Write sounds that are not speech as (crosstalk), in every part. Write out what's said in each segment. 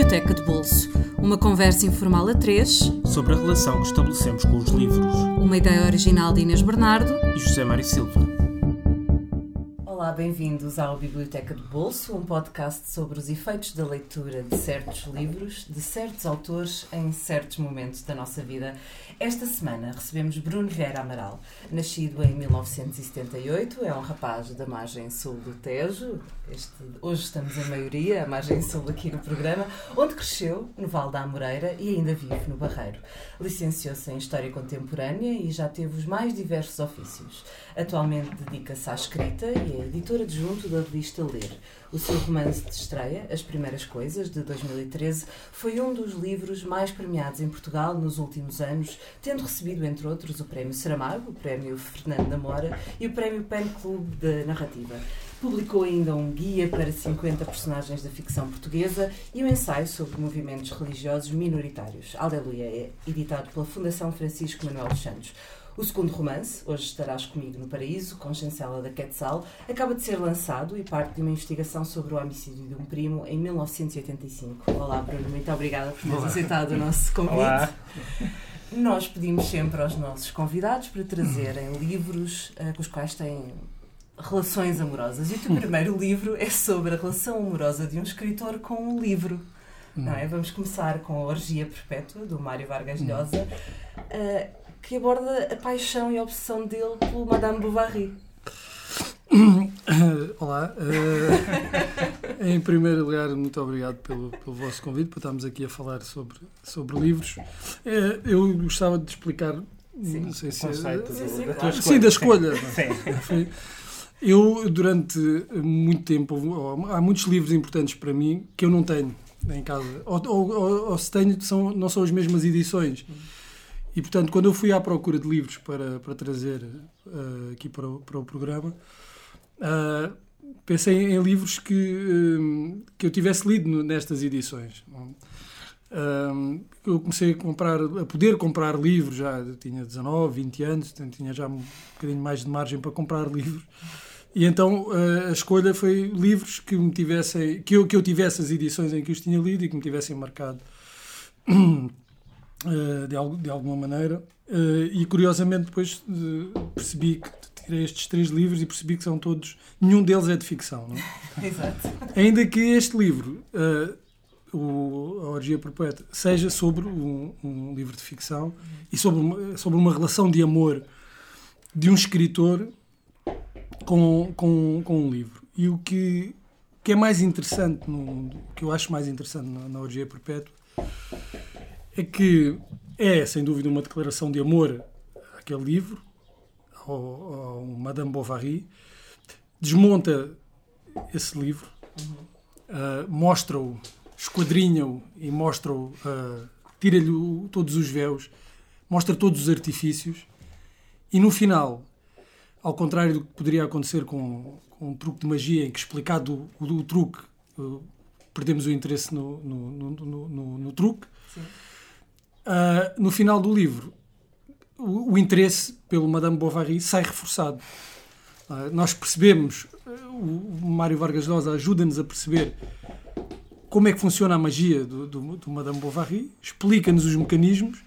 Biblioteca de Bolso. Uma conversa informal a três sobre a relação que estabelecemos com os livros. Uma ideia original de Inês Bernardo e José Mário Silva. Olá, bem-vindos ao Biblioteca de Bolso, um podcast sobre os efeitos da leitura de certos livros, de certos autores, em certos momentos da nossa vida. Esta semana recebemos Bruno Vieira Amaral, nascido em 1978, é um rapaz da margem sul do Tejo, este, hoje estamos em maioria, a margem sul aqui no programa, onde cresceu, no Val da Amoreira e ainda vive no Barreiro. Licenciou-se em História Contemporânea e já teve os mais diversos ofícios. Atualmente dedica-se à escrita e é editor adjunto da revista Ler. O seu romance de estreia, As Primeiras Coisas, de 2013, foi um dos livros mais premiados em Portugal nos últimos anos, tendo recebido, entre outros, o Prémio Saramago, o Prémio Fernando Namora e o Prémio Pen Club de Narrativa. Publicou ainda um guia para 50 personagens da ficção portuguesa e um ensaio sobre movimentos religiosos minoritários. Aleluia, é editado pela Fundação Francisco Manuel dos Santos. O segundo romance, Hoje Estarás Comigo no Paraíso, com chancela da Quetzal, acaba de ser lançado e parte de uma investigação sobre o homicídio de um primo em 1985. Olá, Bruno, muito obrigada por teres aceitado o nosso convite. Olá. Nós pedimos sempre aos nossos convidados para trazerem livros uh, com os quais têm relações amorosas. E o teu primeiro livro é sobre a relação amorosa de um escritor com um livro. Não é? Vamos começar com a Orgia Perpétua, do Mário Vargas Llosa. Uh, que aborda a paixão e a obsessão dele pelo Madame Bovary. (coughs) Olá, uh, em primeiro lugar, muito obrigado pelo, pelo vosso convite para estarmos aqui a falar sobre, sobre livros. Uh, eu gostava de explicar, sim, não sei se é, sim, da, claro. sim, da escolha. Sim. Eu, durante muito tempo, há muitos livros importantes para mim que eu não tenho em casa. Ou, ou, ou se tenho, são, não são as mesmas edições. E, portanto, quando eu fui à procura de livros para, para trazer uh, aqui para o, para o programa, uh, pensei em livros que, uh, que eu tivesse lido nestas edições. eu comecei a comprar, a poder comprar livros, já tinha 19, 20 anos, tinha já um bocadinho mais de margem para comprar livros. E então a escolha foi livros que me tivessem, que eu, que eu tivesse as edições em que os tinha lido e que me tivessem marcado (clears throat) de, de, alguma maneira. Uh, e curiosamente depois percebi que tirei estes três livros e percebi que são todos. Nenhum deles é de ficção. Não é? (laughs) Exato. Ainda que este livro, o, A Orgia Perpétua, seja sobre um, um, livro de ficção e sobre uma, sobre uma relação de amor de um escritor com, com, com um livro. E o que, que é mais interessante, no, o que eu acho mais interessante na, na Orgia Perpétua é que é, sem dúvida, uma declaração de amor àquele livro, ao, ao Madame Bovary, desmonta esse livro, uh, mostra-o, esquadrinha-o e mostra-o, uh, tira-lhe todos os véus, mostra todos os artifícios e no final, ao contrário do que poderia acontecer com, com um truque de magia em que explicado o, o, o truque uh, perdemos o interesse no, no, no, no, truque. Sim Uh, no final do livro, o, o, interesse pelo Madame Bovary sai reforçado. Uh, nós percebemos, uh, o Mário Vargas Llosa ajuda-nos a perceber como é que funciona a magia do, do, do Madame Bovary, explica-nos os mecanismos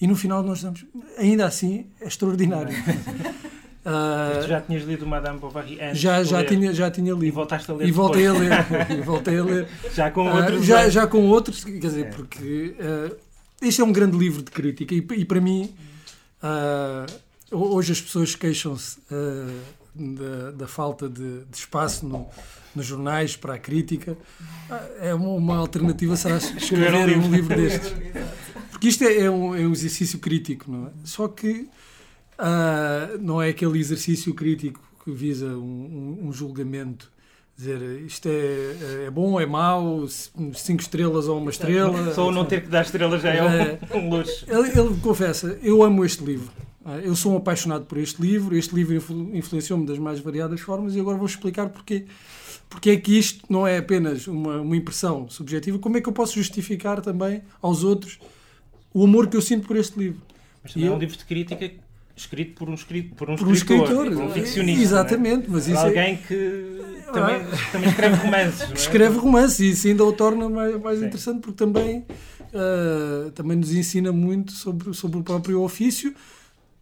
e no final nós damos, ainda assim, é extraordinário. (laughs) Uh, tu já tinhas lido Madame Bovary antes já, já, tinha, já tinha lido. E voltaste a ler. E voltei depois. a ler. (laughs) e voltei a ler. (laughs) já com outros. já, já com outros, quer dizer, é. porque este é um grande livro de crítica e, e para mim, uh, hoje as pessoas queixam-se uh, da, da, falta de, de espaço no, nos jornais para a crítica. Uh, é uma, uma, alternativa será escrever um livro, um livro destes. Porque isto é, é, um, é um exercício crítico, não é? Só que não é aquele exercício crítico que visa um, um julgamento dizer isto é, é bom, é mau, cinco estrelas ou uma estrela. Só não ter que dar estrelas já é, um, (laughs) um luxo. Ele, ele, confessa, eu amo este livro. Eu sou um apaixonado por este livro, este livro influenciou-me das mais variadas formas e agora vou explicar porque, porque é que isto não é apenas uma, uma impressão subjetiva, como é que eu posso justificar também aos outros o amor que eu sinto por este livro. Mas também é um livro de crítica escrito por um, escrito, por um, por um escritor, escritor, por um ficcionista. Exatamente, é? mas isso alguém que também, ah. também escreve romances. É? Escreve romances e isso ainda o torna mais, mais interessante porque também, uh, também nos ensina muito sobre, sobre o próprio ofício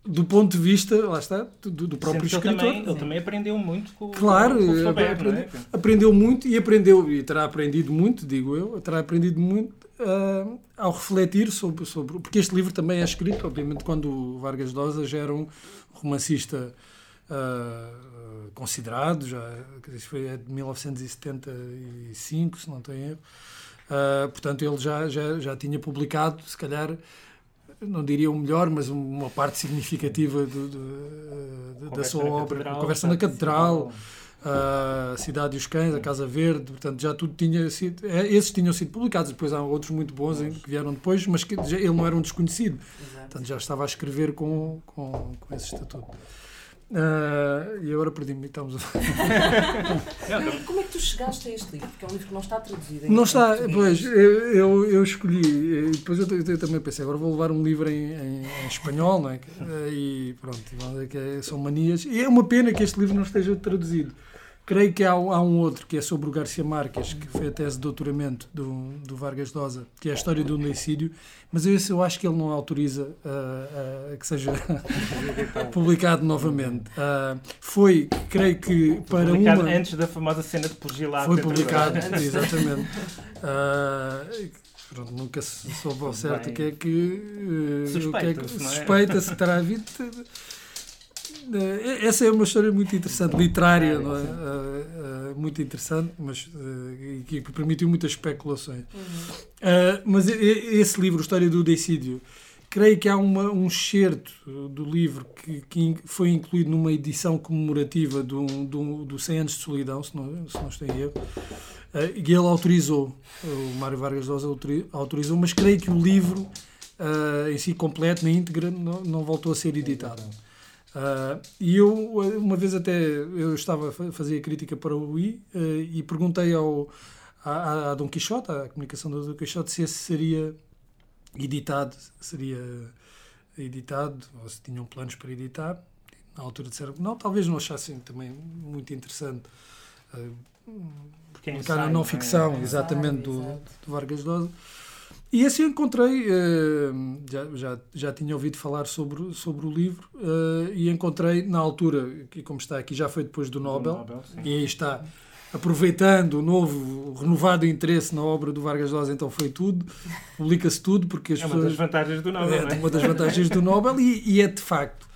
do ponto de vista, lá está, do, do próprio escritor. Ele também, ele também, aprendeu muito com, claro, com o Flaubert, aprendeu, é? aprendeu muito e aprendeu, e terá aprendido muito, digo eu, terá aprendido muito uh, ao refletir sobre, sobre. Porque este livro também é escrito, obviamente, quando o Vargas Llosa já era um romancista uh, considerado, já, isso foi é de 1975, se não tenho erro. Uh, portanto, ele já, já, já tinha publicado, se calhar, não diria o melhor, mas uma parte significativa do, do, da sua obra. Conversa na Catedral a Cidade dos Cães, a Casa Verde, portanto já tudo tinha sido. É, esses tinham sido publicados, depois há outros muito bons que vieram depois, mas que já, ele não era um desconhecido. Exato. Portanto já estava a escrever com, com, com esse estatuto. Uh, e agora perdi-me. Estamos (laughs) Como é que tu chegaste a este livro? Porque é um livro que não está traduzido. Não está, pois, eu, eu, eu escolhi. E depois eu, eu, também pensei, agora vou levar um livro em, em, em espanhol, não é? E pronto, que é, são manias. E é uma pena que este livro não esteja traduzido. Creio que há, há, um outro que é sobre o Garcia Marques, que foi a tese de doutoramento do, do Vargas Dosa, que é a história do homicídio, mas esse eu acho que ele não autoriza uh, uh, que seja (laughs) publicado novamente. Uh, foi, creio que para publicado uma... antes da famosa cena de Pugilado. Foi publicado, (laughs) exatamente. (laughs) Pronto, nunca se soube ao certo o que é que... Suspeita-se, é suspeita-se que terá havido eh, essa é uma história muito interessante, literária, não é? Uh, uh, muito interessante, mas uh, que, que, permitiu muitas especulações. Uhum. mas esse livro, História do Decídio, creio que há uma, um excerto do livro que, que, foi incluído numa edição comemorativa do, do, do 100 anos de solidão, se não, se não estou em erro, e ele autorizou, o Mário Vargas Llosa autorizou, mas creio que o livro em si completo, na íntegra, não, não voltou a ser editado. Uh, e eu, uma vez até, eu estava a fazer a crítica para o UI uh, e perguntei ao, a, a Dom Quixote, à comunicação do Dom Quixote, se esse seria editado, seria editado, ou se tinham planos para editar. Na altura disseram que não, talvez não achassem também muito interessante. Uh, Porque é um cara não ficção, é, exatamente, do, do Vargas Llosa. E assim encontrei, uh, já, já, já tinha ouvido falar sobre, sobre o livro, uh, e encontrei na altura, que como está aqui, já foi depois do Nobel, Nobel e aí está, aproveitando o novo, renovado interesse na obra do Vargas Llosa, então foi tudo, publica-se tudo, porque as é uma pessoas, das vantagens do Nobel, é, é? uma das vantagens do Nobel, e, e é de facto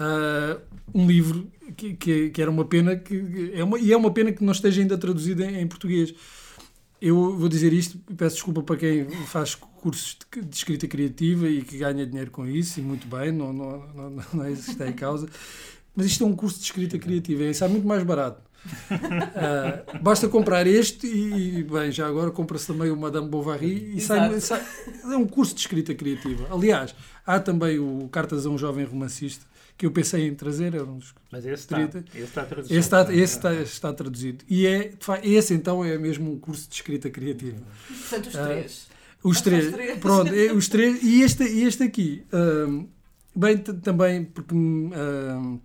uh, um livro que, que, que, era uma pena, que, é uma, e é uma pena que não esteja ainda traduzido em, em português eu vou dizer isto, peço desculpa para quem faz cursos de, escrita criativa e que ganha dinheiro com isso, e muito bem, não, não, não, não é isso que está em causa. Mas isto é um curso de escrita criativa, isso é muito mais barato. Uh, basta comprar este e, bem, já agora compra-se também o Madame Bovary e sai, sai, é um curso de escrita criativa. Aliás, há também o Cartas a um Jovem Romancista, que eu pensei em trazer. Era uns Mas esse está, esse está traduzido. Esse está, esse está, está traduzido. E é, esse então é mesmo um curso de escrita criativa. Portanto, os três. Uh, os, três, três. Pronto, é, os três. E este, este aqui, uh, bem, também porque uh,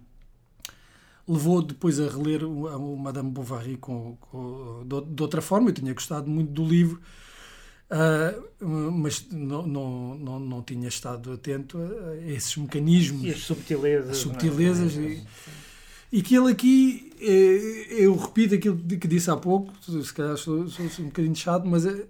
levou depois a reler o, o Madame Bovary com, com, de outra forma. Eu tinha gostado muito do livro. Uh, mas não, não, não, não tinha estado atento a esses mecanismos. E as subtilezas. As é? subtilezas. É? E, e que ele aqui, eh, eu repito aquilo que disse há pouco, se calhar sou, sou, sou um bocadinho chato, mas eh,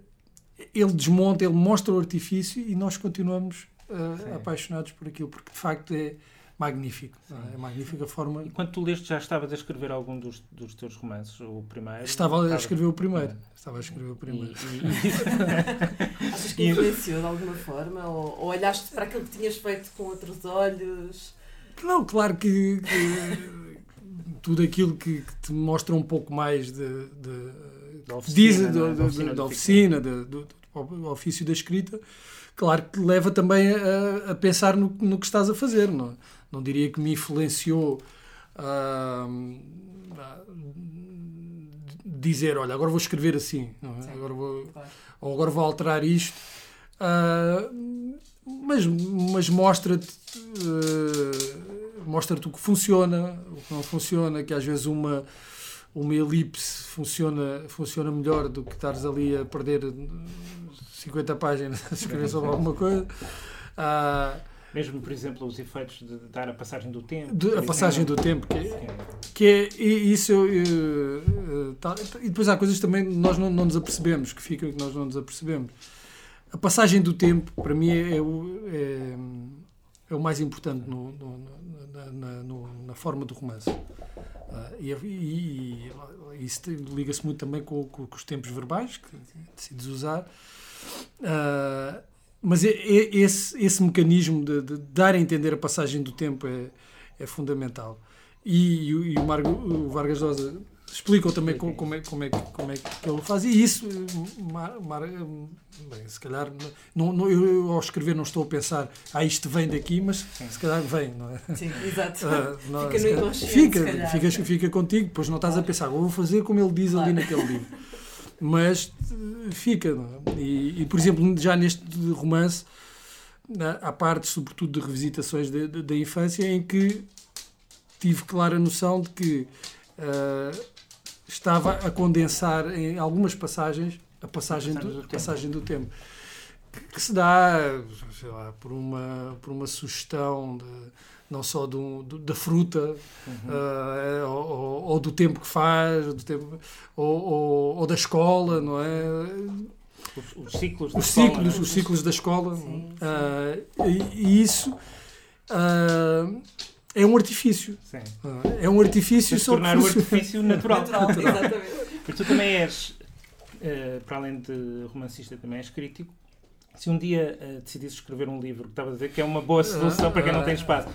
ele desmonta, ele mostra o artifício e nós continuamos uh, apaixonados por aquilo, porque de facto é magnífico. É? é magnífica a forma. E quando tu leste, já estavas a escrever algum dos, dos teus romances? O primeiro? Estava a escrever o primeiro. É. Estava a escrever o primeiro. E, (laughs) e... Achas que influenciou de alguma forma? Ou, ou, olhaste para aquilo que tinhas feito com outros olhos? Não, claro que, que tudo aquilo que, que, te mostra um pouco mais de, de, da oficina, diz, da, oficina, da, oficina do, do, do ofício da escrita claro que leva também a, a pensar no, no, que estás a fazer. Não, não diria que me influenciou a, a dizer, olha, agora vou escrever assim, é? agora vou, claro. ou agora vou alterar isto. Uh, mas mas mostra-te uh, mostra-te o que funciona, o que não funciona, que às vezes uma uma elipse funciona, funciona melhor do que estares ali a perder 50 páginas a escrever sobre alguma coisa. Ah, mesmo, por exemplo, os efeitos de dar a passagem do tempo. De, a passagem do tempo, que é, que é isso. Eu, eu, tá, e depois há coisas também que nós não, não nos apercebemos, que fica que nós não nos apercebemos. A passagem do tempo, para mim, é, é, é o mais importante no, no, na, na, no, na, forma do romance. Uh, e, e, e, isso liga-se muito também com, com, com, os tempos verbais que decides usar. Uh, mas esse, esse mecanismo de, de, dar a entender a passagem do tempo é, é fundamental. E, e o, Margo, o Vargas Llosa explicam também como, como, é, como, é, como é que ele faz. E isso, mar, mar, bem, se calhar, não, não, eu ao escrever não estou a pensar, ah, isto vem daqui, mas Sim. se calhar vem, não é? Sim, exato. (laughs) Não, fica no inconsciente. Fica, fica, fica contigo, depois não estás a pensar, vou fazer como ele diz claro. ali naquele livro. Mas fica. É? E, e, por exemplo, já neste romance, há partes, sobretudo de revisitações da infância, em que tive clara noção de que. Uh, estava a condensar em algumas passagens a passagem do, do, passagem do tempo. Que, se dá, sei lá, por uma, por uma sugestão de, não só do, do da fruta uhum. uh, ou, ou, do tempo que faz, do tempo, ou, ou, ou da escola, não é? Os, os ciclos da os escola. Ciclos, é? Os ciclos da escola. Sim, sim. Uh, e, e, isso. Uh, é um artifício. Sim. É um artifício só tornar o artifício natural. (laughs) (laughs) natural, exatamente. Porque tu também és, uh, para além de romancista, também és crítico. Se um dia uh, decidisses escrever um livro, que estava a dizer que é uma boa solução para quem não tem espaço,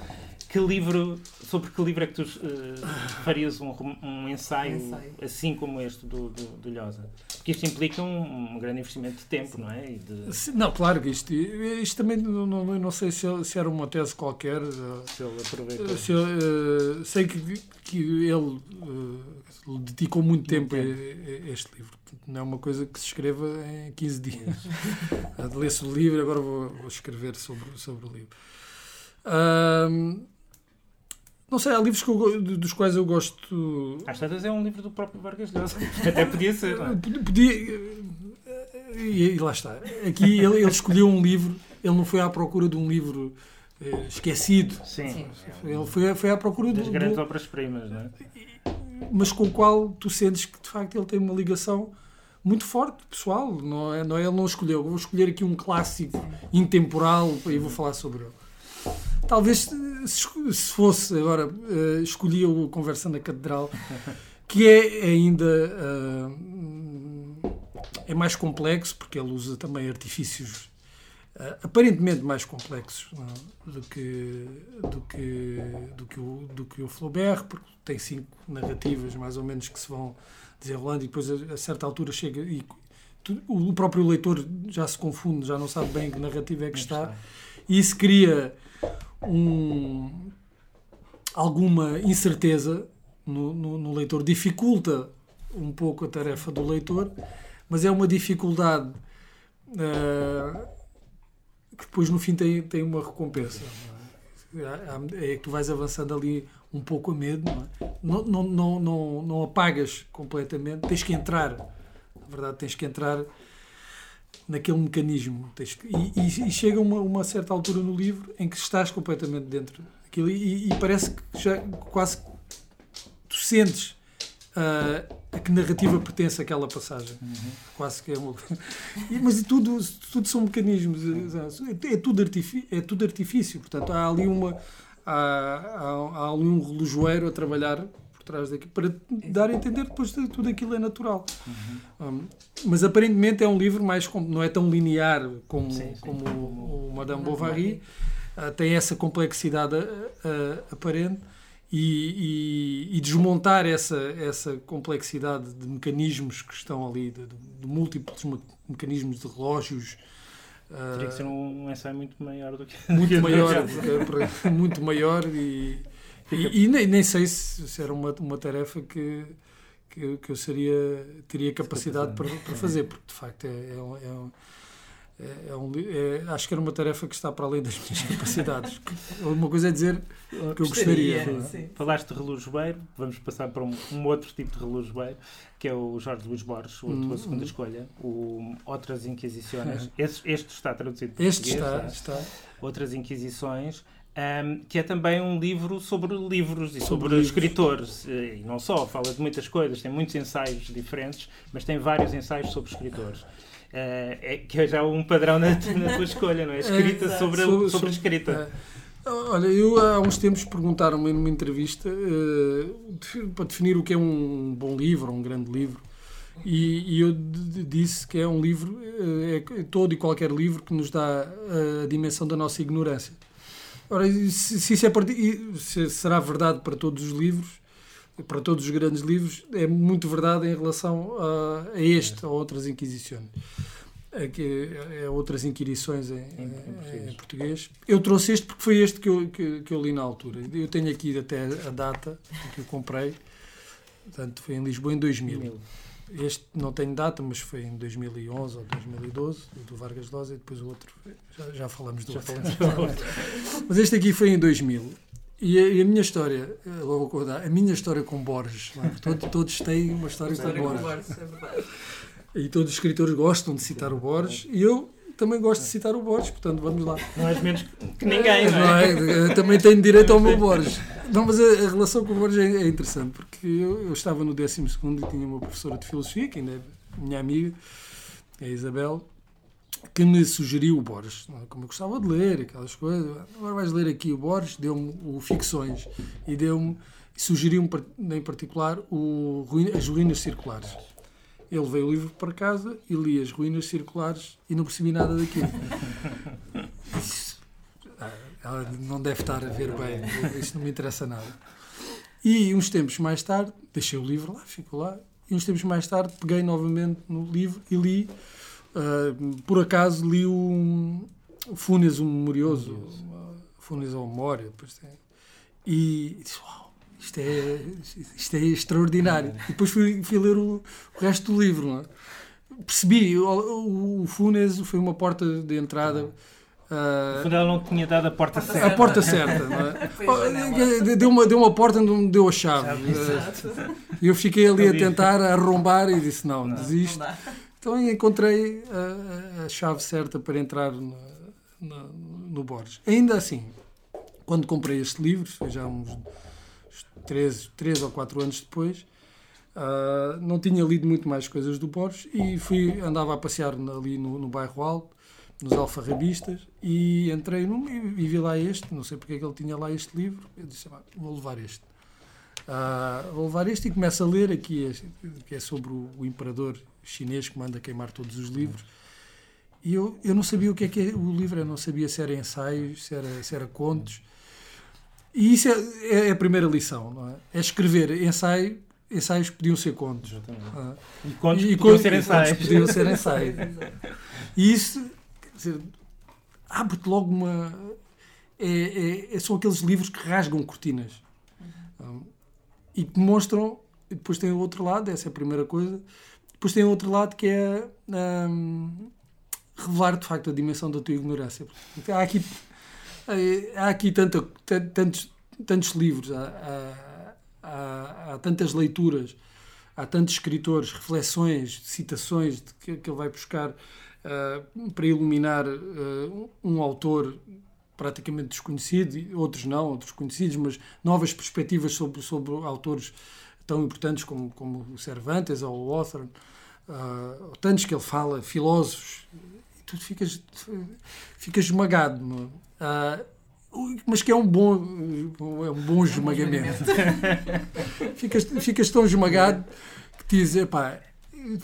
que livro, sobre que livro é que tu uh, farias um, um, ensaio, um, ensaio, assim como este do, do, do Lhosa? Porque isto implica um, um grande investimento de tempo, Sim. não é? De... Não, claro que isto, isto também não, não, não sei se, se, era uma tese qualquer. Eh, se ele aproveitou. Se, uh, sei que, que ele uh, dedicou muito, muito tempo, tempo. A, a, este livro. Não é uma coisa que se escreva em 15 dias. (laughs) Lê-se o livro, agora vou, vou, escrever sobre, sobre o livro. Uh, não sei, há livros eu, dos quais eu gosto. Às tantas é um livro do próprio Vargas Llosa. (laughs) Até podia ser. Não é? Podia. E, e, lá está. Aqui ele, ele, escolheu um livro, ele não foi à procura de um livro eh, esquecido. Sim. Ele foi, foi à procura das de, grandes de, obras-primas, não é? Mas com o qual tu sentes que de facto ele tem uma ligação muito forte, pessoal. Não é, não é, ele não escolheu. Vou escolher aqui um clássico intemporal e vou falar sobre ele. Talvez se fosse agora, uh, escolhia o Conversa na Catedral, (laughs) que é ainda uh, é mais complexo, porque ele usa também artifícios uh, aparentemente mais complexos é? do, que, do, que, do, que o, do que o Flaubert, porque tem cinco narrativas mais ou menos que se vão desenrolando e depois a, a certa altura chega e o próprio leitor já se confunde, já não sabe bem que narrativa é que está, e isso cria um, alguma incerteza no, no, no, leitor, dificulta um pouco a tarefa do leitor, mas é uma dificuldade uh, que depois no fim tem, tem uma recompensa. É? é que tu vais avançando ali um pouco a medo, não, é? não, não, não, não, apagas completamente, tens que entrar, na verdade, tens que entrar naquele mecanismo. E, e, e, chega uma, uma certa altura no livro em que estás completamente dentro daquilo e, e parece que já quase tu sentes uh, a que narrativa pertence àquela passagem. Uhum. Quase que é uma... Mas tudo, tudo são mecanismos. É, é, tudo artifício, é tudo artifício. Portanto, há ali uma. Há, há, há ali um relojoeiro a trabalhar trás daqui, para dar a entender depois de tudo aquilo é natural. Uhum. Um, mas aparentemente é um livro mais não é tão linear como, sim, sim. como o, o Madame Bovary, uh, tem essa complexidade uh, aparente. E, e, e, desmontar essa, essa complexidade de mecanismos que estão ali, de, de múltiplos mecanismos de relógios, Teria que ser um, um ensaio muito maior do que. Muito (laughs) maior, (laughs) muito maior e, e, e nem, nem, sei se, se, era uma, uma tarefa que, que, que eu seria, teria capacidade para, para fazer, porque de facto é, é, é, é, é um, é, acho que era uma tarefa que está para além das minhas (laughs) capacidades. Uma coisa é dizer que eu gostaria. gostaria é? Falaste de relojoeiro, vamos passar para um, um, outro tipo de relojoeiro, que é o Jorge Luís Borges, a tua hum, segunda hum. escolha, o Outras Inquisições. Este, este, está traduzido para Este está, está. Outras Inquisições. Um, que é também um livro sobre livros e sobre, sobre escritores. E não só, fala de muitas coisas, tem muitos ensaios diferentes, mas tem vários ensaios sobre escritores. Uh, é, que é já um padrão na, (laughs) na tua escolha, não é? Escrita é, sobre, sobre, sobre, escrita. É. Olha, eu há uns tempos perguntaram-me numa entrevista uh, para definir o que é um bom livro, um grande livro. E, e eu disse que é um livro, uh, é todo e qualquer livro que nos dá a dimensão da nossa ignorância. Ora, se, se isso é se será verdade para todos os livros, para todos os grandes livros, é muito verdade em relação a, a este, a outras inquisições. Aqui, é, outras inquirições em, em, em, português. Eu trouxe este porque foi este que eu, que, que, eu li na altura. Eu tenho aqui até a data que eu comprei. Portanto, foi em Lisboa em 2000. Este não tenho data, mas foi em 2011 ou 2012, do Vargas Llosa, e depois o outro, já, já falamos do já outro. Falamos (laughs) mas este aqui foi em 2000. E a, e a, minha história, logo acordar, a minha história com Borges, é? todos, todos têm uma história, com, Borges. com Borges. É e todos os escritores gostam de citar o Borges, e eu também gosto de citar o Borges, portanto vamos lá. Não és menos que ninguém, não é? Não é? também tenho direito ao meu (laughs) Borges. Não, mas a, a relação com o Borges é, é interessante, porque eu, eu, estava no 12 e tinha uma professora de filosofia, que ainda é minha amiga, a Isabel, que me sugeriu o Borges, é? como eu gostava de ler, aquelas coisas. Agora vais ler aqui o Borges, deu-me o Ficções e deu-me sugeriu-me em particular o, as ruínas circulares. Ele veio o livro para casa e li as ruínas circulares e não percebi nada daquilo. (laughs) Isso, ah, ela não deve estar a ver bem, isso não me interessa nada. E uns tempos mais tarde, deixei o livro lá, ficou lá, e uns tempos mais tarde peguei novamente no livro e li Uh, por acaso li o, o Funes, o Memorioso, uh, Funes ao Memória, e disse, uau, isto é, isto é extraordinário. E depois fui, fui ler o, o resto do livro. É? Percebi, o, o, Funes foi uma porta de entrada. Uh, ela não tinha dado a porta certa. A porta certa, (laughs) não é? deu, uma, deu uma porta onde me deu a chave. E eu fiquei ali a tentar arrombar e disse: não, não desisto. Não então encontrei a, a chave certa para entrar no, no, no Borges. Ainda assim, quando comprei este livro, foi já uns 3, 3 ou 4 anos depois, uh, não tinha lido muito mais coisas do Borges e fui, andava a passear ali no, no bairro Alto, nos alfarrabistas, e entrei num, e, e vi lá este, não sei porque é que ele tinha lá este livro, eu disse, ah, vou levar este. Uh, vou levar este e começo a ler aqui, que é sobre o, o imperador chinês que manda queimar todos os livros. E eu, eu não sabia o que é que é o livro, eu não sabia se era ensaios, se era, se era contos. E isso é, é a primeira lição, não é? É escrever ensaio, ensaios podiam ser contos. Ah. E contos e, podiam ser (laughs) ensaios. podiam ser ensaios. e isso abre-te logo uma. É, é, são aqueles livros que rasgam cortinas uhum. e que mostram. E depois tem o outro lado, essa é a primeira coisa depois tem outro lado que é um, revelar de facto a dimensão da tua ignorância. Há aqui, há aqui tanta, tantos, tantos livros, há, há, há, tantas leituras, há tantos escritores, reflexões, citações que, que ele vai buscar uh, para iluminar uh, um autor praticamente desconhecido, outros não, outros conhecidos, mas novas perspectivas sobre, sobre autores tão importantes como, como o Cervantes ou o Hawthorne, uh, tantos que ele fala, filósofos, tu ficas, ficas esmagado. Uh, mas que é um bom, é um bom esmagamento. (laughs) ficas, ficas tão esmagado que dizes, pá,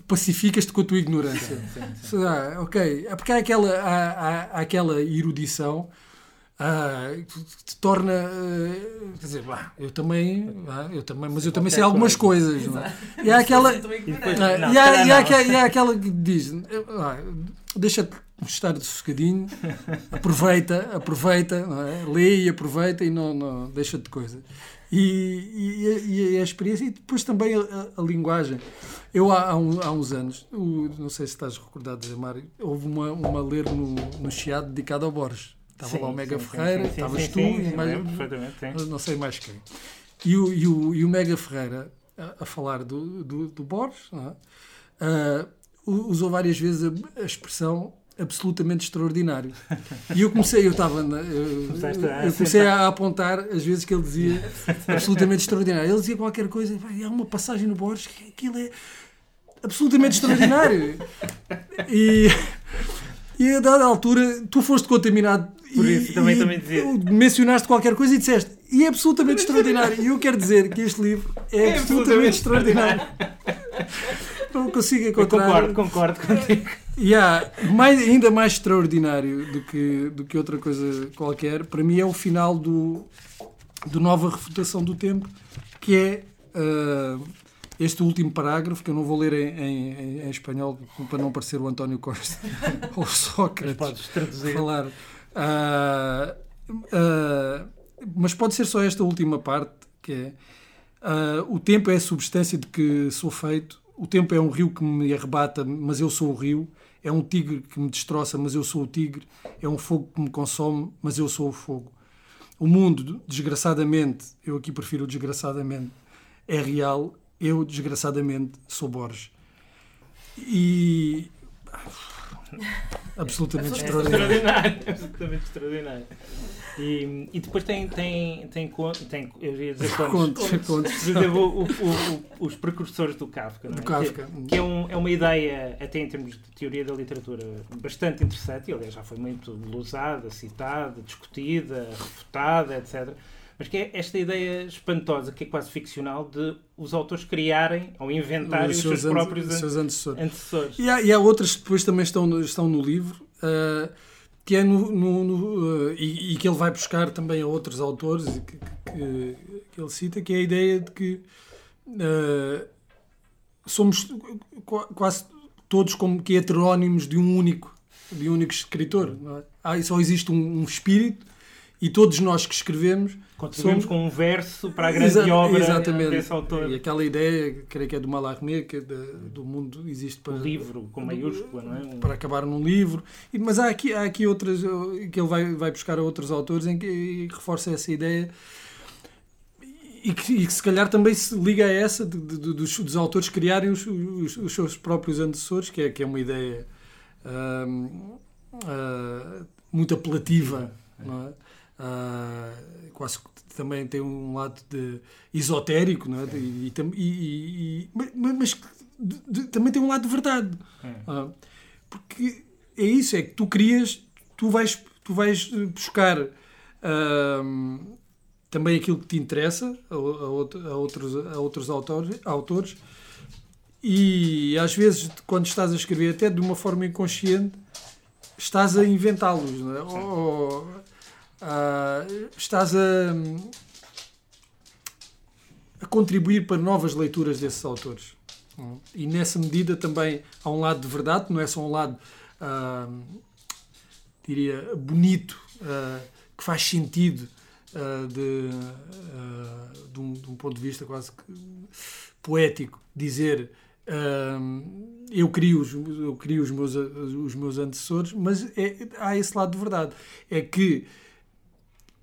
pacificas-te com a tua ignorância. Sim, sim, sim. Ah, ok, é porque há aquela, há, há, há aquela erudição ah, te torna uh, quer dizer, bah, eu também, eu também, mas eu também sei algumas coisas. É? E há aquela e, há, aquela que diz ah, deixa-te estar sossegadinho, aproveita, aproveita, é? lê e aproveita e não, não deixa de coisa. E, e, e, a experiência e depois também a, a linguagem. Eu há, há, um, há uns anos, o, não sei se estás recordado, Zé Mário, houve uma, uma ler no, no Chiado dedicada ao Borges. Estava sim, lá o Mega sim, Ferreira, sim, estavas tu e mais, não sei mais quem. E o, e o, e o Mega Ferreira a, a falar do, do, do Borges é? uh, usou várias vezes a, a expressão absolutamente extraordinário. E eu comecei, eu estava, eu, eu, comecei a apontar as vezes que ele dizia (laughs) absolutamente extraordinário. Ele dizia qualquer coisa, e há uma passagem no Borges que aquilo é absolutamente extraordinário. (laughs) E, e a dada altura, tu foste contaminado. Por isso, e, também, e também dizia. Mencionaste qualquer coisa e disseste, e é absolutamente extraordinário. E eu quero dizer que este livro é, (laughs) é absolutamente, extraordinário. Não consigo encontrar. Eu concordo, concordo contigo. E há mais, ainda mais extraordinário do que, do que outra coisa qualquer, para mim é o final do, do Nova Refutação do Tempo, que é uh, este último parágrafo, que eu não vou ler em, em, em espanhol para não parecer o António Costa (laughs) ou Sócrates. Mas podes traduzir. Falar. Uh, uh, mas pode ser só esta última parte, que é o tempo é a substância de que sou feito, o tempo é um rio que me arrebata, mas eu sou o rio. É um tigre que me destroça, mas eu sou o tigre. É um fogo que me consome, mas eu sou o fogo. O mundo, desgraçadamente, eu aqui prefiro desgraçadamente, é real. Eu, desgraçadamente, sou Borges. E. (laughs) Absolutamente extraordinário. extraordinário. (laughs) Absolutamente extraordinário. E, e depois tem, tem, tem, tem, eu ia dizer contos, contos, contos. o, o, o, os precursores do Kafka, é? Do Kafka. Que, que, é, um, é uma ideia, até em termos de teoria da literatura, bastante interessante, e aliás já foi muito usada, citada, discutida, refutada, etc. Mas que é esta ideia espantosa, que é quase ficcional, de os autores criarem ou inventarem os, os seus, seus próprios seus antecessores. antecessores. E, há, e há outras que depois também estão, estão no livro. Uh, que é no, no, no uh, e, e, que ele vai buscar também a outros autores que, que, que, ele cita, que é a ideia de que uh, somos quase todos como que heterónimos de um único de um único escritor. É? ah, só existe um, um espírito e todos nós que escrevemos contribuímos somos... com um verso para a grande Exa obra exatamente. desse autor. E aquela ideia, creio que é do Mallarmé, que é de, do mundo existe para... O livro, com maiúscula, não é? Um... Para acabar num livro. Mas há aqui, há aqui outras, que ele vai, vai buscar a outros autores em que reforça essa ideia e que, e que, se calhar também se liga a essa de, de, dos, dos, autores criarem os, os, os, seus próprios antecessores, que é, que é uma ideia uh, uh, muito apelativa, não é? Uh, quase também tem um lado de esotérico, não é? E, e, e, mas, mas de, de, também tem um lado de verdade. Uh, porque é isso, é que tu crias, tu vais, tu vais buscar uh, também aquilo que te interessa a, a, a, outros, a outros autores, autores e às vezes quando estás a escrever até de uma forma inconsciente estás a inventá-los, não é? Ou, uh, estás a, a, contribuir para novas leituras desses autores. E nessa medida também há um lado de verdade, não é só um lado, uh, diria, bonito, uh, que faz sentido de, de, um, de, um, ponto de vista quase que poético, dizer eu crio, os, eu crio os, meus, os meus antecessores, mas é, há esse lado de verdade. É que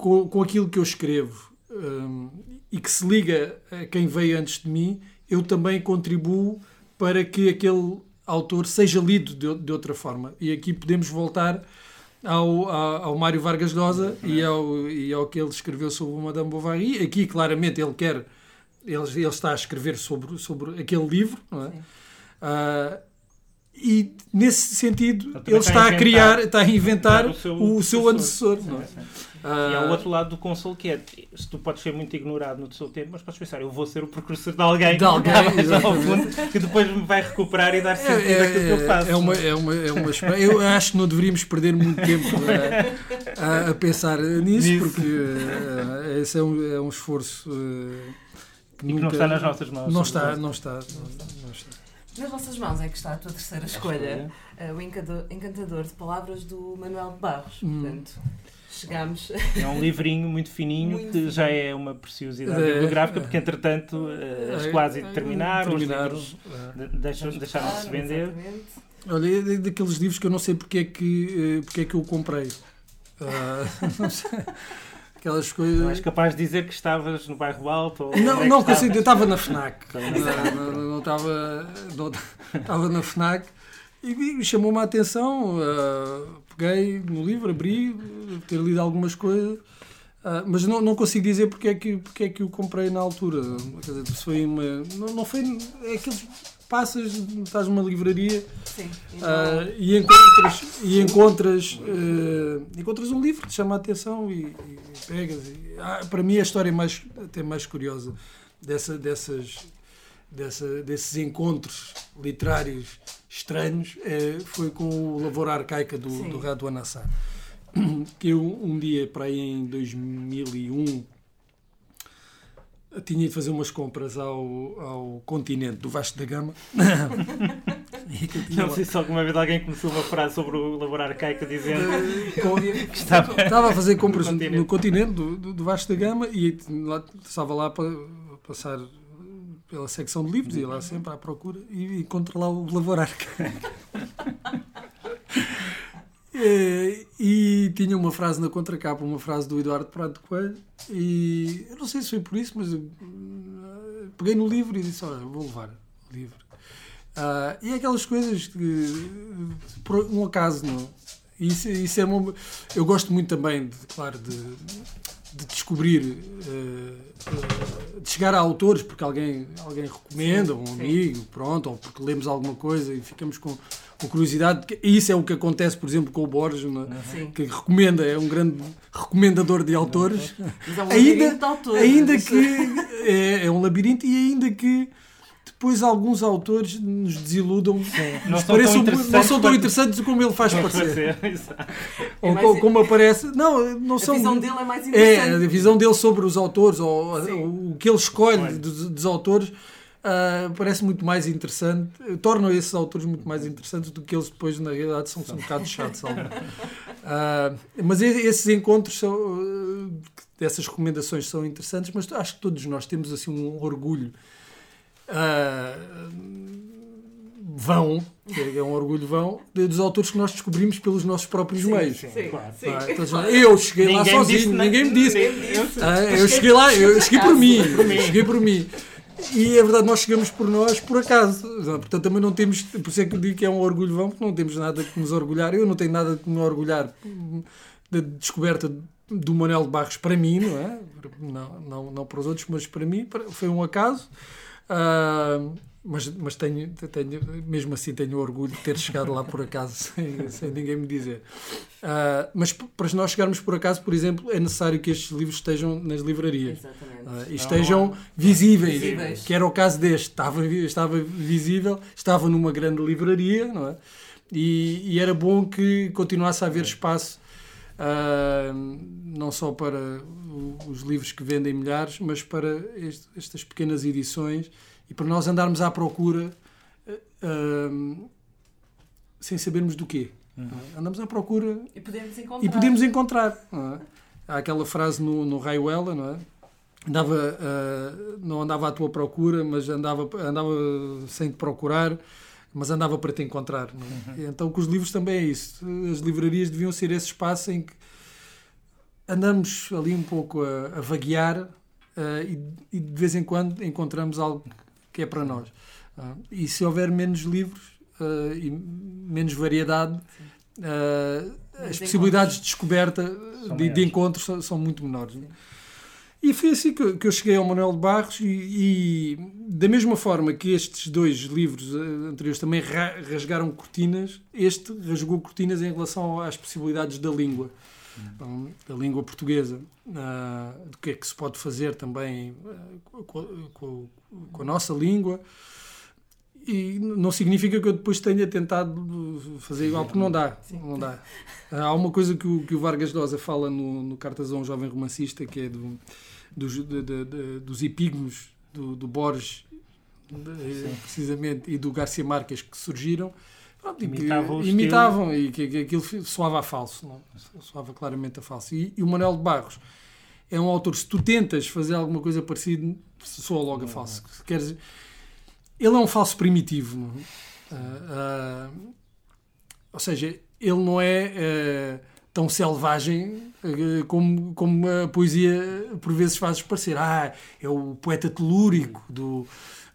com, com aquilo que eu escrevo um, e que se liga a quem veio antes de mim, eu também contribuo para que aquele autor seja lido de, de outra forma. E aqui podemos voltar ao, ao, ao Mário Vargas Llosa e ao, e ao que ele escreveu sobre o Madame Bovary. Aqui, claramente, ele quer, ele, ele está a escrever sobre, sobre aquele livro, não é? E nesse sentido ele, está, a, criar, está a inventar o seu, o seu antecessor. Sim, é? E há o outro lado do console que é se tu podes ser muito ignorado no teu tempo, mas podes pensar, eu vou ser o precursor de alguém, de alguém (laughs) fundo, que depois me vai recuperar e dar sentido é, é, àquilo que eu faço. É uma, é uma, é uma, eu acho que não deveríamos perder muito tempo a, a, a pensar nisso, nisso. porque uh, esse é um, é um esforço uh, que, nunca, que não está nas nossas mãos. Não está, não está, não, não está. Nas vossas mãos é que está a tua terceira escolha, uh, o encantador, encantador de palavras do Manuel de Barros. Hum. Portanto, Chegamos. É um livrinho muito fininho Muito que fininho. já é uma preciosidade É. bibliográfica, porque entretanto eh, as quase é, terminaram, os terminaram, livros é. de- deixam- deixaram de se vender. Exatamente. Olha, é da- daqueles livros que eu não sei porque é que, eh, porque é que eu comprei. Ah, (laughs) não sei. Aquelas Não coisas. és capaz de dizer que estavas no bairro alto? Ou Não, é não consigo. Eu estava na FNAC. Estava na Não, não, não estava. Não, estava na FNAC e chamou-me a atenção. ah, peguei no livro, abri, ter lido algumas coisas. ah, mas não, não consigo dizer porque é, que, porque é que o comprei na altura. Quer dizer, foi uma. Não, não foi. É aqueles. Passas, estás numa livraria Sim. Não- e encontras, e encontras, eh, encontras um livro que te chama a atenção e, e pegas. e- ah, para mim, a história mais, até mais curiosa dessa, dessas, dessa, desses encontros literários estranhos eh, foi com o Lavoura Arcaica do, Sim. do Raduan Assar. Que eu, um dia, para aí em 2001, tinha de fazer umas compras ao, ao continente do Vasco da Gama. (laughs) Não sei se alguma vez alguém começou uma frase sobre o laborar arcaica dizendo que estava. (laughs) Estava a fazer compras No no continente. continente, do, do, do Vasco da Gama e lá, estava lá para passar pela secção de livros, ia lá sempre à procura e encontro lá o Lavorar. E, (laughs) e tinha uma frase na contracapa, uma frase do Eduardo Prado Coelho, e eu não sei se foi por isso, mas eu, eh, peguei no livro e disse: Olha, vou levar o livro. Ah, e é aquelas coisas que, por um acaso, não. Isso, isso é uma, eu gosto muito também, de, claro, de, de descobrir, eh, eh, de chegar a autores porque alguém, alguém recomenda, um sim. amigo, pronto, ou porque lemos alguma coisa e ficamos com, com curiosidade. Isso é o que acontece, por exemplo, com o Borges, não é? Sim. que recomenda, é um grande recomendador de autores. Mas é um Ainda, de autores. ainda que é, é um labirinto e ainda que depois alguns autores nos desiludam, Não nos são pareçam- tão não interessantes são tão interessantes como ele faz parecer. Ou É mais- co- como aparece. Não, não A são. visão dele é mais É, interessante. a visão dele sobre os autores, ou Sim. o que ele escolhe dos, dos autores, ah, parece muito mais interessante, torna esses autores muito mais interessantes do que eles depois, na realidade, são, são um bocado chatos. (laughs) Ah, mas esses encontros, são, ah, dessas recomendações são interessantes, mas acho que todos nós temos assim um orgulho. vão, que é um orgulho vão, dos autores que nós descobrimos pelos nossos próprios meios. Sim, Sim, claro. sim. Ah, então, eu cheguei lá Ninguém disse sozinho, nada. ninguém me disse. Eu- Ah, eu cheguei lá, eu cheguei por mim, Por mim. cheguei por mim. E é verdade, nós chegamos por nós por acaso. Portanto, também não temos, por isso é que eu digo que é um orgulho vão, porque não temos nada que nos orgulhar. Eu não tenho nada que me orgulhar da descoberta do Manuel de Barros para mim, não é? Não, não, não para os outros, mas para mim foi um acaso. Ah, mas mas tenho, tenho, mesmo assim tenho orgulho de ter chegado lá por acaso, (laughs) sem, sem ninguém me dizer. Ah, mas para nós chegarmos por acaso, por exemplo, é necessário que estes livros estejam nas livrarias. Ah, e estejam visíveis, Visíveis. que era o caso deste. Estava, estava visível, estava numa grande livraria, não é? E, e era bom que continuasse a haver espaço, ah, não só para os livros que vendem milhares, mas para este- estas pequenas edições e para nós andarmos à procura ah, sem sabermos do quê. não é? Andamos à procura E podemos encontrar. e podemos encontrar. não é? Há aquela frase no, no Raiuela, não é? Andava, ah, não andava à tua procura, mas andava, andava sem te procurar, mas andava para te encontrar. é? E Então, com os livros também é isso. As livrarias deviam ser esse espaço em que andamos ali um pouco a, a vaguear ah, e, e de vez em quando encontramos algo que é para nós. Ah, e se houver menos livros ah, e menos variedade, as possibilidades de descoberta, de, de maiores. encontro, são, são muito menores. é? E foi assim que, eu- que eu cheguei ao Manuel de Barros e, e da mesma forma que estes dois livros eh, anteriores também ra- rasgaram cortinas, este rasgou cortinas em relação às possibilidades da língua, Então, da língua portuguesa, ah, do que é que se pode fazer também ah, com, com- com a nossa língua. E não significa que eu depois tenha tentado fazer igual, porque não dá. Não dá. Há uma coisa que o, que o Vargas Llosa fala no, no Cartas a um Jovem Romancista, que é do, dos, de- de- de- dos epígonos do, do Borges, precisamente, e do Garcia Marques que surgiram. Pronto, e que Imitavam imitavam e que, que aquilo soava a falso, não? soava claramente a falso. E, e o Manuel de Barros é um autor, se tu tentas fazer alguma coisa parecida, soa logo a falso. Se queres, ele é um falso primitivo? Ah, ah, ou seja, ele não é ah, tão selvagem ah, como, como a poesia por vezes faz parecer. Ah, é o poeta telúrico do.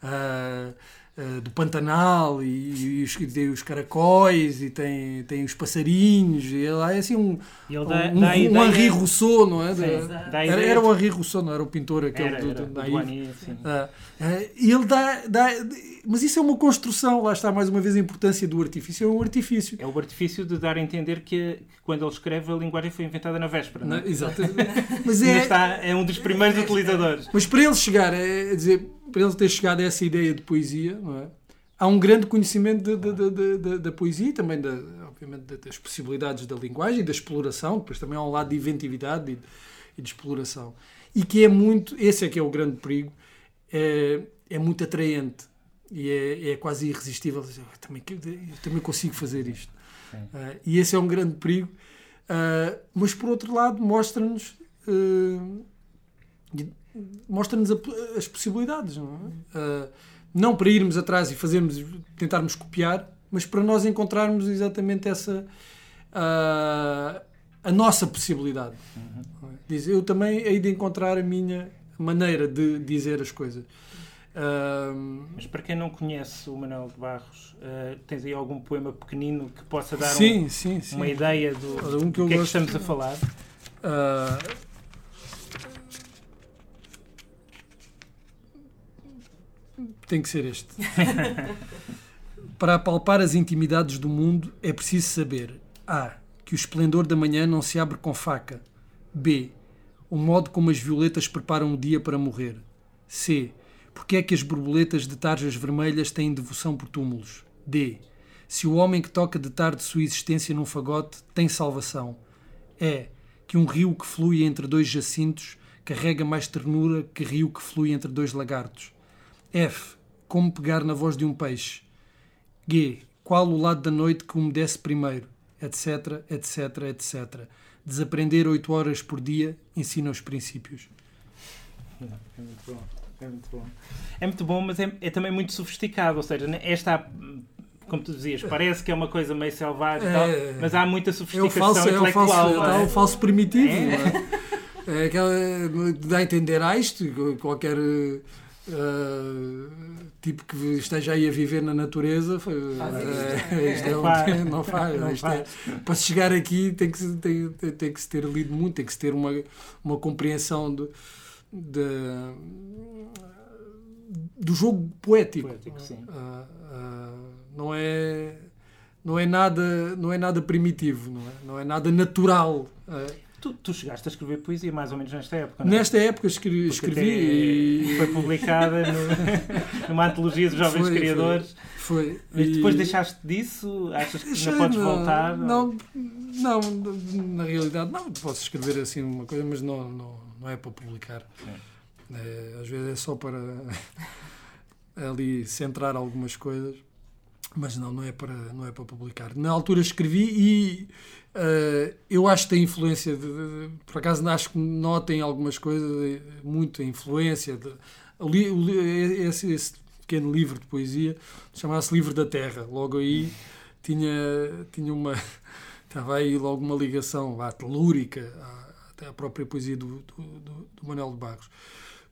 ah, ah, do Pantanal e, e os, e os caracóis e tem, tem os passarinhos e ele é assim um, ele um, dá, um, dá a um ideia- Henri Rousseau, não é? Sim, Da- dá a era, era o Henri Rousseau, não era o pintor aquele Era, do, do, do. Ah, ah, e ele dá, dá. Mas isso é uma construção, lá está mais uma vez a importância do artifício. É um artifício. É o artifício de dar a entender que, que quando ele escreve a linguagem foi inventada na véspera. Não? Não, é? exato. Mas é. está, é um dos primeiros utilizadores. Mas para ele chegar, é, é dizer, para ele ter chegado a essa ideia de poesia, não é? há um grande conhecimento da, poesia e também, da, obviamente, da- das possibilidades da linguagem e da exploração. Depois também há um lado de inventividade e de, e de exploração. E que é muito, esse é que é o grande perigo, é, é muito atraente e é, é quase irresistível. Eu também, eu também consigo fazer isto. Ah, e esse é um grande perigo. Ah, mas, por outro lado, mostra-nos. ah, e- mostra-nos as possibilidades, não é? Ah, não para irmos atrás e fazermos, tentarmos copiar, mas para nós encontrarmos exatamente essa ah, a nossa possibilidade. é? Diz, eu também hei de encontrar a minha maneira de dizer as coisas. Ah, Mas para quem não conhece o Manuel de Barros, eh, tens aí algum poema pequenino que possa dar um- sim, sim, sim. uma ideia do, um do que que é que estamos a falar? Tem que ser este. (laughs) Para apalpar as intimidades do mundo é preciso saber A. Que o esplendor da manhã não se abre com faca. B. O modo como as violetas preparam o dia para morrer. C. Porque é que as borboletas de tarjas vermelhas têm devoção por túmulos. D. Se o homem que toca de tarde sua existência num fagote tem salvação. É que um rio que flui entre dois jacintos carrega mais ternura que rio que flui entre dois lagartos. F. Como pegar na voz de um peixe. G. Qual o lado da noite que umedece primeiro? Etc, etc, etc. Desaprender oito horas por dia ensina os princípios. É muito bom. É muito bom. É muito bom, mas é, é também muito sofisticado. Ou seja, né, esta, como tu dizias, parece que é uma coisa meio selvagem, e tal, É. mas há muita É o sofisticação falso, é o intelectual. falso, é é? o falso primitivo. É. é? É aquela, dá a entender a isto, qualquer eh, tipo que esteja aí a viver na natureza, (laughs) isto é Não faz. (laughs) não faz. Não Isto é- para se chegar aqui tem que, se- tem, tem, tem que se ter lido muito, tem que se ter uma, uma compreensão do, de- do jogo poético. Poético, sim. Ah, ah, não é não é nada não é nada primitivo não é, não é nada natural Ah, Tu, tu chegaste a escrever poesia mais ou menos nesta época, não é? nesta época escrevi, escrevi e foi publicada no- (laughs) numa antologia dos jovens Foi, criadores. foi Mas e- depois deixaste disso? Achas que Deixei, ainda podes voltar? não não na realidade não posso escrever assim uma coisa mas não não, não é para publicar É, às vezes é só para (laughs) ali centrar algumas coisas mas não não é para não é para publicar. Na altura escrevi e eh, eu acho que tem influência de, de- por acaso acho que notem algumas coisas eh, muita influência de, li- li- esse, esse pequeno livro de poesia chamava-se Livro da Terra. Logo aí tinha tinha uma (laughs) estava aí logo uma ligação à telúrica à, à própria poesia do, do, do, do Manuel de Barros.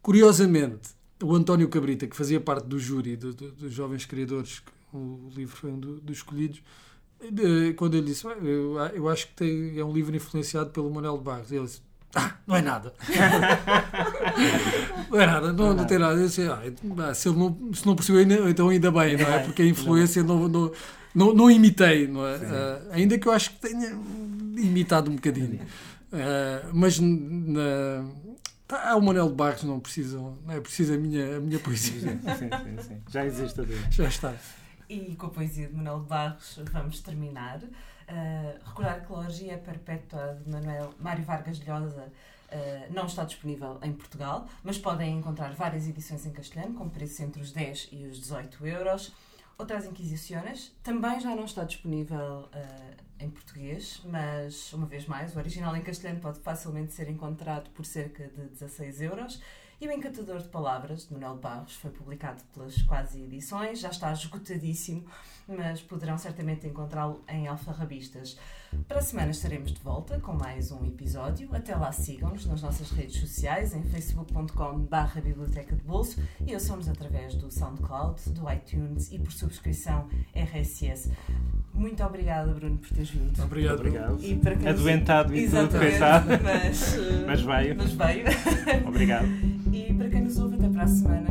Curiosamente o António Cabrita que fazia parte do júri do- do- dos jovens criadores que o livro foi um do- dos escolhidos quando ele disse "Ah, eu, eu acho que tem- é um livro influenciado pelo Manuel de Barros ele disse ah, não é nada (laughs) não é nada, não, não tem nada. Eu disse, ah, ah, se, ele não, se não percebeu, então ainda bem, não é? Porque a influência não, não, não, não imitei, não é? Ah, ainda que eu acho que tenha imitado um bocadinho. Ah, mas na, tá, o Manuel de Barros, não precisam, não é preciso a minha, a minha poesia. Sim, sim, sim. Já existe a. Já está. E com a poesia de Manuel de Barros vamos terminar. Uh, recordar que a Logia Perpétua de Manuel Mário Vargas Llosa uh, não está disponível em Portugal, mas podem encontrar várias edições em castelhano, com preços entre os 10 e os 18 euros. Outras Inquisições também já não está disponível uh, em português, mas, uma vez mais, o original em castelhano pode facilmente ser encontrado por cerca de 16 euros. E o Encantador de Palavras, de Manuel Barros, foi publicado pelas quase edições, já está esgotadíssimo, mas poderão certamente encontrá-lo em alfarrabistas. Para a semana estaremos de volta com mais um episódio. Até lá sigam-nos nas nossas redes sociais, em facebook.com.br Biblioteca de Bolso e ouçam-nos através do SoundCloud, do iTunes e por subscrição RSS. Muito obrigada, Bruno, por teres vindo. Obrigado. Obrigado. E para quem... Adoentado e tudo, coitado. mas, (laughs) Mas veio. mas veio. Obrigado. E para quem nos ouve, até para a semana.